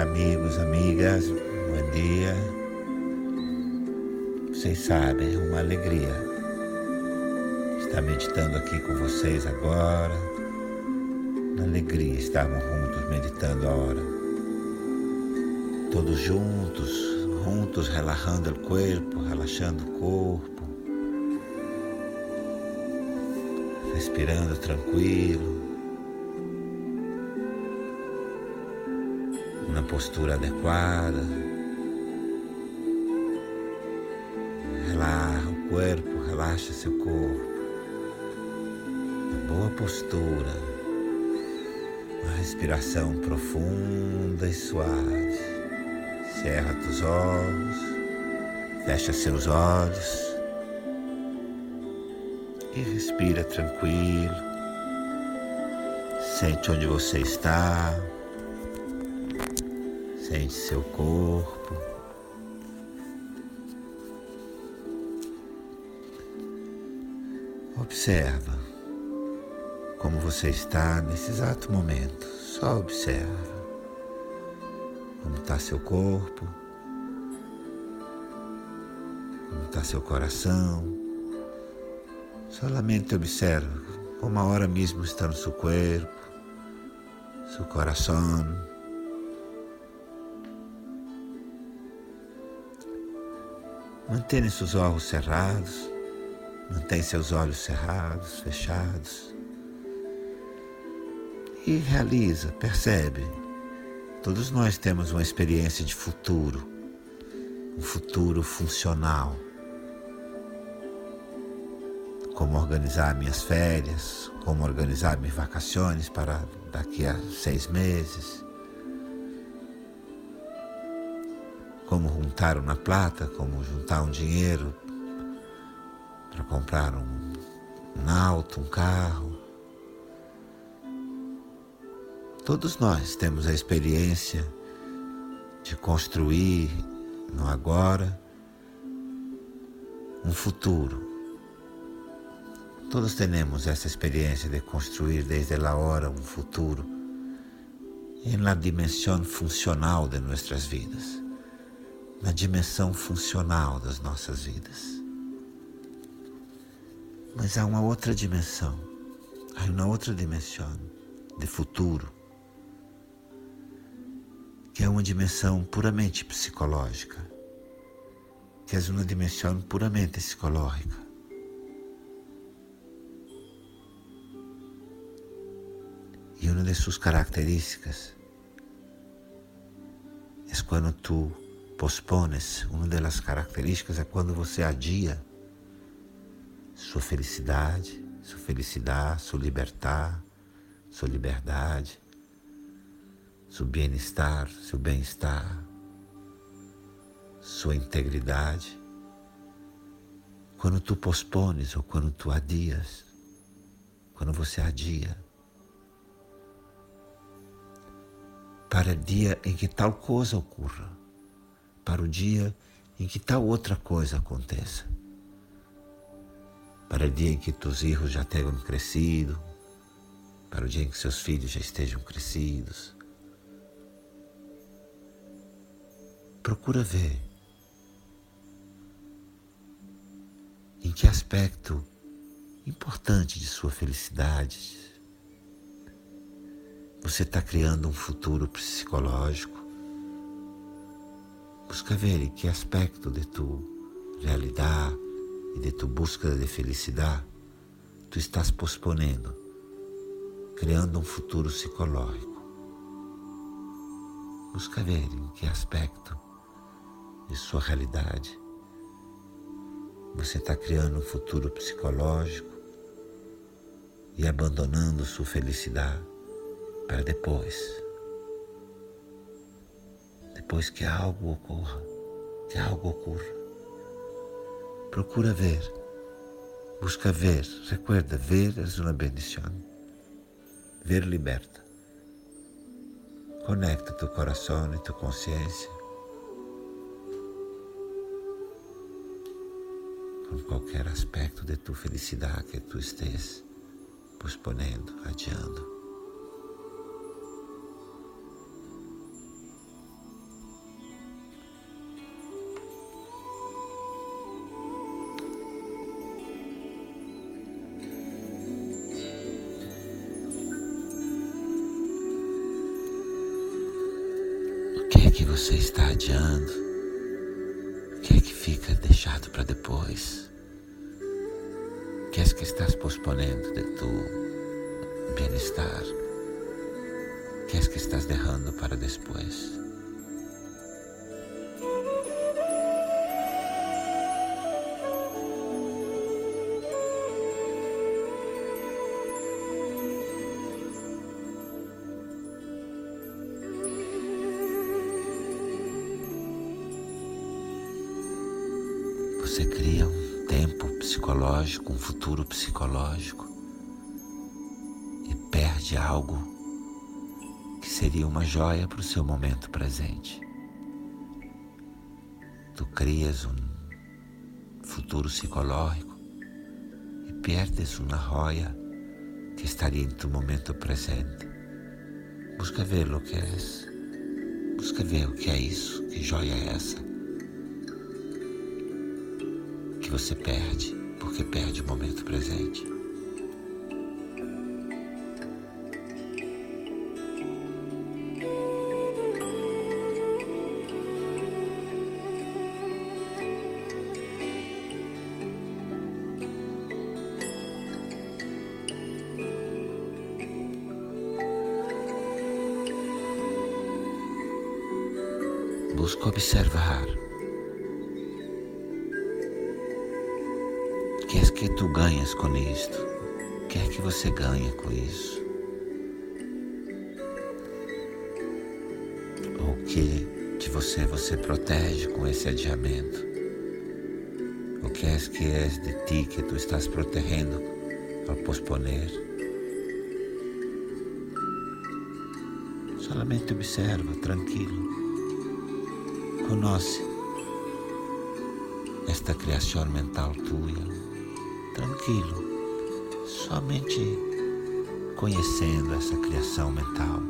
amigos, amigas, bom dia. Vocês sabem, é uma alegria estar meditando aqui com vocês agora. Uma alegria estarmos juntos meditando a hora. Todos juntos, juntos, relaxando o corpo, relaxando o corpo, respirando tranquilo. Postura adequada. Relaxa o corpo, relaxa seu corpo. Uma boa postura. Uma respiração profunda e suave. Cerra os olhos. Fecha seus olhos. E respira tranquilo. Sente onde você está. Sente seu corpo. Observa como você está nesse exato momento. Só observa como está seu corpo, como está seu coração. Solamente observa como hora mesmo está no seu corpo, seu coração. Mantenha seus olhos cerrados, mantenha seus olhos cerrados, fechados. E realiza, percebe. Todos nós temos uma experiência de futuro, um futuro funcional. Como organizar minhas férias, como organizar minhas vacações para daqui a seis meses como juntar uma plata, como juntar um dinheiro para comprar um, um auto, um carro. Todos nós temos a experiência de construir no agora um futuro. Todos temos essa experiência de construir desde a hora um futuro em dimensão funcional de nossas vidas na dimensão funcional das nossas vidas. Mas há uma outra dimensão, há uma outra dimensão de futuro, que é uma dimensão puramente psicológica, que é uma dimensão puramente psicológica. E uma de suas características é quando tu pospones, uma das características é quando você adia sua felicidade, sua felicidade, sua libertar, sua liberdade, seu bem-estar, seu bem-estar, sua integridade. Quando tu pospones ou quando tu adias, quando você adia, para o dia em que tal coisa ocorra para o dia em que tal outra coisa aconteça. Para o dia em que teus filhos já tenham crescido, para o dia em que seus filhos já estejam crescidos. Procura ver em que aspecto importante de sua felicidade você está criando um futuro psicológico Busca ver que aspecto de tu realidade e de tu busca de felicidade tu estás posponendo, criando um futuro psicológico. Busca ver em que aspecto de sua realidade você está criando um futuro psicológico e abandonando sua felicidade para depois depois que algo ocorra, que algo ocorra. Procura ver, busca ver, recuerda, ver é uma bendição. Ver liberta. Conecta tu coração e tu consciência com qualquer aspecto de tu felicidade que tu estés posponendo, adiando. Você está adiando? O que é que fica deixado para depois? O que é que estás posponendo de tu bem-estar? O que é que estás deixando para depois? Você cria um tempo psicológico, um futuro psicológico e perde algo que seria uma joia para o seu momento presente. Tu crias um futuro psicológico e perdes uma joia que estaria em tu momento presente. Busca ver o que é. Busca ver o que é isso, que joia é essa que você perde porque perde o momento presente. Busca observar que é que tu ganhas com isto? O que é que você ganha com isso? O que de você você protege com esse adiamento? O que é que é de ti que tu estás protegendo ao posponer? Solamente observa, tranquilo. Conoce esta criação mental tua tranquilo, somente conhecendo essa criação mental,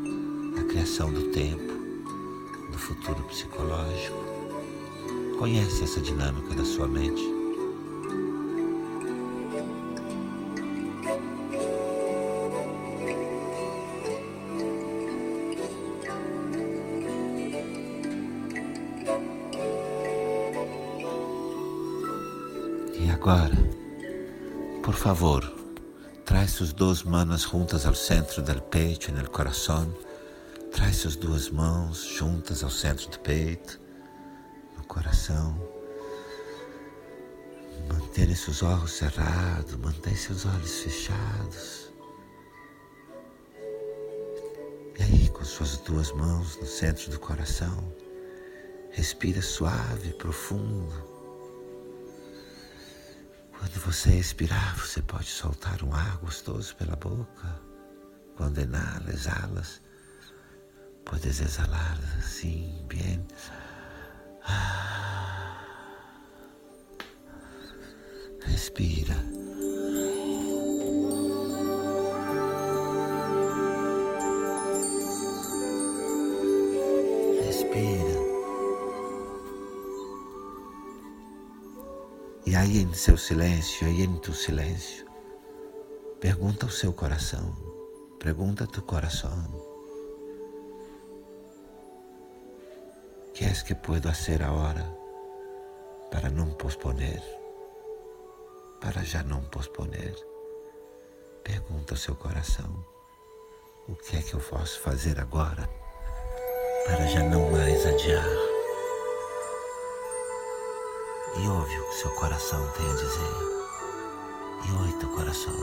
a criação do tempo, do futuro psicológico. Conhece essa dinâmica da sua mente. Agora? Favor, traz suas duas manos juntas ao centro do peito e no coração. Traz suas duas mãos juntas ao centro do peito, no coração. Mantenha seus olhos cerrados, mantenha seus olhos fechados. E aí, com suas duas mãos no centro do coração, respira suave, profundo. Quando você expirar, você pode soltar um ar gostoso pela boca. Quando inala, exalas, podes exalar assim, bem. Respira. Respira. E aí em seu silêncio, aí em tu silêncio, pergunta ao seu coração, pergunta tu coração, que é que puedo fazer agora para não posponer, para já não posponer? Pergunta ao seu coração, o que é que eu posso fazer agora para já não mais adiar? E ouve o que seu coração tem a dizer. E oi teu coração.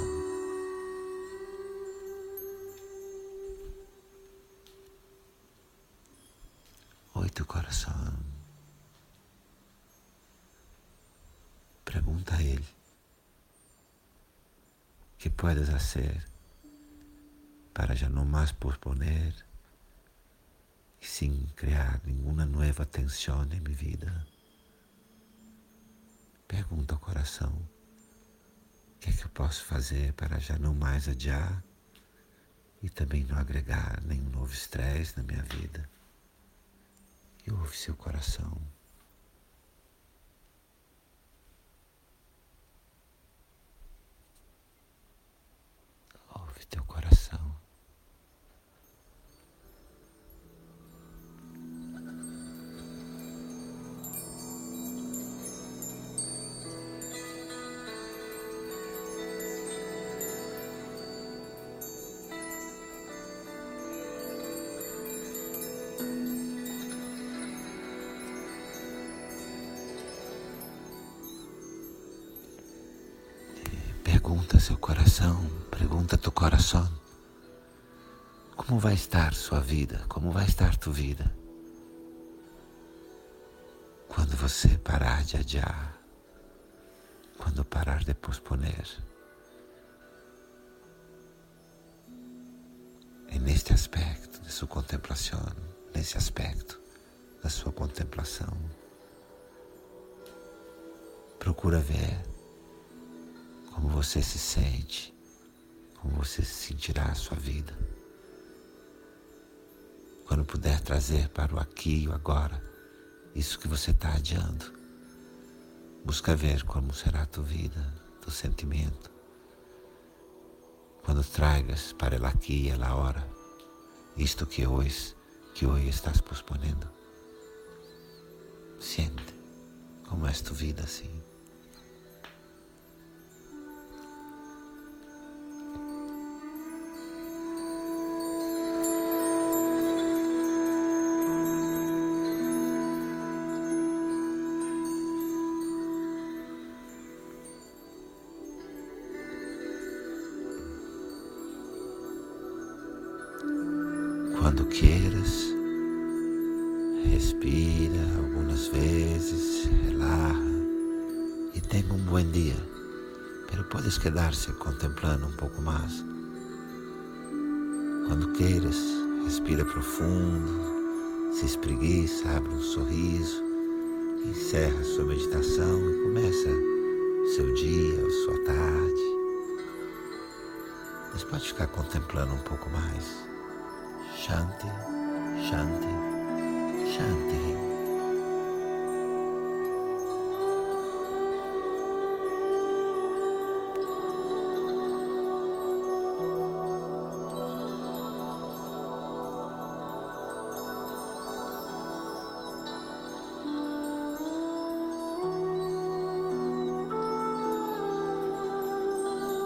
Oi teu coração. Pergunta a ele. Que puedes fazer para já não mais posponer e sem criar nenhuma nova tensão em minha vida? Pergunta ao coração: o que é que eu posso fazer para já não mais adiar e também não agregar nenhum novo estresse na minha vida? E ouve seu coração. Pergunta seu coração, pergunta teu coração. Como vai estar sua vida? Como vai estar tua vida? Quando você parar de adiar, quando parar de posponer. E neste aspecto de sua contemplação, nesse aspecto da sua contemplação, procura ver como você se sente, como você se sentirá a sua vida. Quando puder trazer para o aqui e o agora isso que você está adiando, busca ver como será a tua vida, teu sentimento. Quando tragas para ela aqui e ela hora, isto que hoje, que hoje estás posponendo. Sente como é tua vida assim. Tenha um bom dia. Pero podes quedar-se contemplando um pouco mais. Quando queiras, respira profundo, se espreguiça, abre um sorriso, encerra sua meditação e começa seu dia sua tarde. Mas pode ficar contemplando um pouco mais. Shanti, Shanti, Shanti.